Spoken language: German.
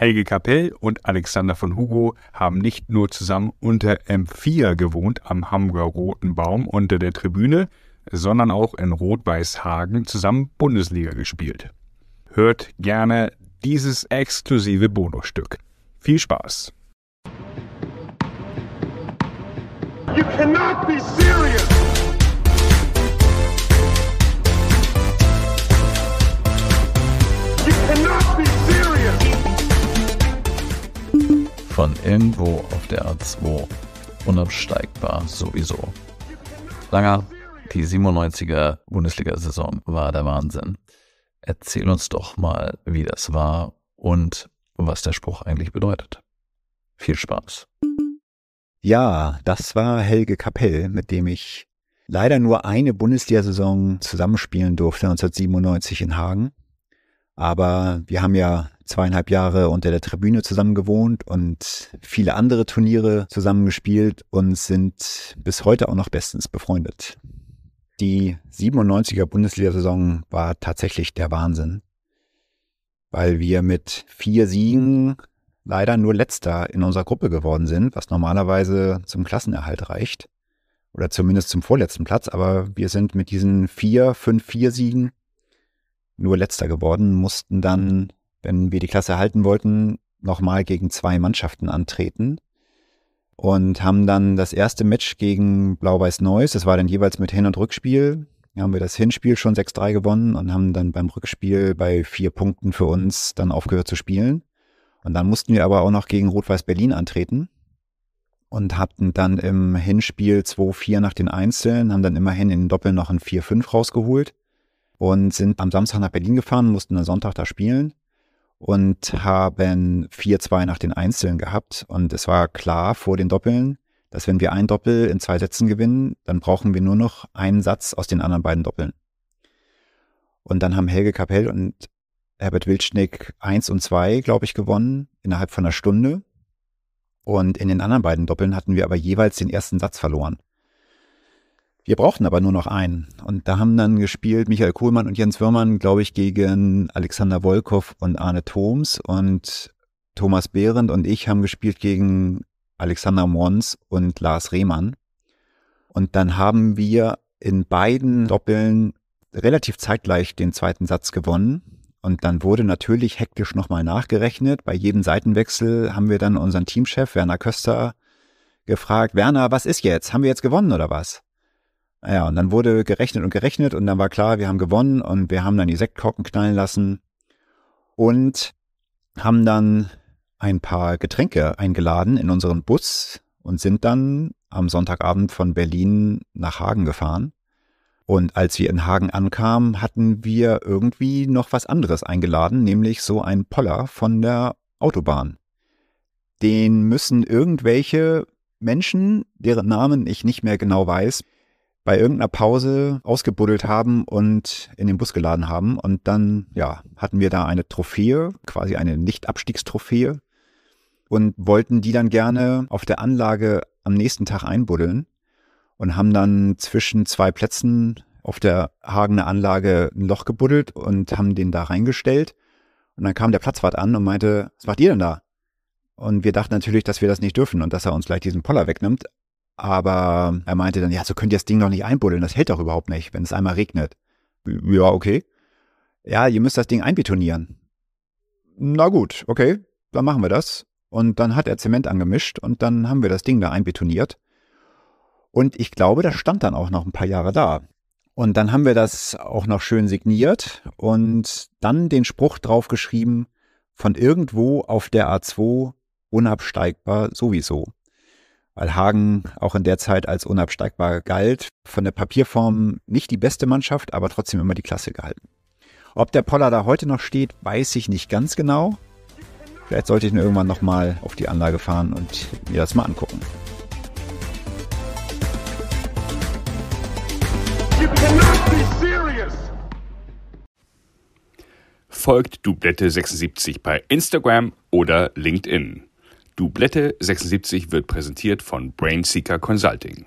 Helge Kapell und Alexander von Hugo haben nicht nur zusammen unter M4 gewohnt am Hamburger Roten Baum unter der Tribüne, sondern auch in Rot-Weiß-Hagen zusammen Bundesliga gespielt. Hört gerne dieses exklusive Bonusstück. Viel Spaß! You cannot be serious! Von irgendwo auf der A2 unabsteigbar sowieso. Langer, die 97er Bundesliga-Saison war der Wahnsinn. Erzähl uns doch mal, wie das war und was der Spruch eigentlich bedeutet. Viel Spaß. Ja, das war Helge Kapell, mit dem ich leider nur eine Bundesliga-Saison zusammenspielen durfte, 1997 in Hagen. Aber wir haben ja zweieinhalb Jahre unter der Tribüne zusammen gewohnt und viele andere Turniere zusammengespielt und sind bis heute auch noch bestens befreundet. Die 97er Bundesliga-Saison war tatsächlich der Wahnsinn, weil wir mit vier Siegen leider nur letzter in unserer Gruppe geworden sind, was normalerweise zum Klassenerhalt reicht. Oder zumindest zum vorletzten Platz. Aber wir sind mit diesen vier, fünf, vier Siegen nur letzter geworden, mussten dann, wenn wir die Klasse halten wollten, nochmal gegen zwei Mannschaften antreten und haben dann das erste Match gegen Blau-Weiß Neuss, das war dann jeweils mit Hin- und Rückspiel, haben wir das Hinspiel schon 6-3 gewonnen und haben dann beim Rückspiel bei vier Punkten für uns dann aufgehört zu spielen. Und dann mussten wir aber auch noch gegen Rot-Weiß Berlin antreten und hatten dann im Hinspiel 2-4 nach den Einzelnen, haben dann immerhin in den Doppel noch ein 4-5 rausgeholt und sind am Samstag nach Berlin gefahren, mussten am Sonntag da spielen und haben 4-2 nach den Einzelnen gehabt. Und es war klar vor den Doppeln, dass wenn wir ein Doppel in zwei Sätzen gewinnen, dann brauchen wir nur noch einen Satz aus den anderen beiden Doppeln. Und dann haben Helge Kapell und Herbert Wildschnick eins und zwei, glaube ich, gewonnen innerhalb von einer Stunde. Und in den anderen beiden Doppeln hatten wir aber jeweils den ersten Satz verloren. Wir brauchten aber nur noch einen. Und da haben dann gespielt Michael Kohlmann und Jens Würmann, glaube ich, gegen Alexander Wolkow und Arne Thoms. Und Thomas Behrendt und ich haben gespielt gegen Alexander Mons und Lars Rehmann. Und dann haben wir in beiden Doppeln relativ zeitgleich den zweiten Satz gewonnen. Und dann wurde natürlich hektisch nochmal nachgerechnet. Bei jedem Seitenwechsel haben wir dann unseren Teamchef Werner Köster gefragt, Werner, was ist jetzt? Haben wir jetzt gewonnen oder was? Ja, und dann wurde gerechnet und gerechnet und dann war klar, wir haben gewonnen und wir haben dann die Sektkorken knallen lassen und haben dann ein paar Getränke eingeladen in unseren Bus und sind dann am Sonntagabend von Berlin nach Hagen gefahren. Und als wir in Hagen ankamen, hatten wir irgendwie noch was anderes eingeladen, nämlich so ein Poller von der Autobahn. Den müssen irgendwelche Menschen, deren Namen ich nicht mehr genau weiß, bei irgendeiner Pause ausgebuddelt haben und in den Bus geladen haben. Und dann, ja, hatten wir da eine Trophäe, quasi eine Nicht-Abstiegstrophäe und wollten die dann gerne auf der Anlage am nächsten Tag einbuddeln und haben dann zwischen zwei Plätzen auf der Hagener Anlage ein Loch gebuddelt und haben den da reingestellt. Und dann kam der Platzwart an und meinte, was macht ihr denn da? Und wir dachten natürlich, dass wir das nicht dürfen und dass er uns gleich diesen Poller wegnimmt. Aber er meinte dann, ja, so könnt ihr das Ding doch nicht einbuddeln, das hält doch überhaupt nicht, wenn es einmal regnet. Ja, okay. Ja, ihr müsst das Ding einbetonieren. Na gut, okay, dann machen wir das. Und dann hat er Zement angemischt und dann haben wir das Ding da einbetoniert. Und ich glaube, das stand dann auch noch ein paar Jahre da. Und dann haben wir das auch noch schön signiert und dann den Spruch draufgeschrieben, von irgendwo auf der A2 unabsteigbar sowieso. Weil Hagen auch in der Zeit als unabsteigbar galt. Von der Papierform nicht die beste Mannschaft, aber trotzdem immer die Klasse gehalten. Ob der Poller da heute noch steht, weiß ich nicht ganz genau. Vielleicht sollte ich ihn irgendwann nochmal auf die Anlage fahren und mir das mal angucken. Folgt Dublette 76 bei Instagram oder LinkedIn. Dublette 76 wird präsentiert von Brainseeker Consulting.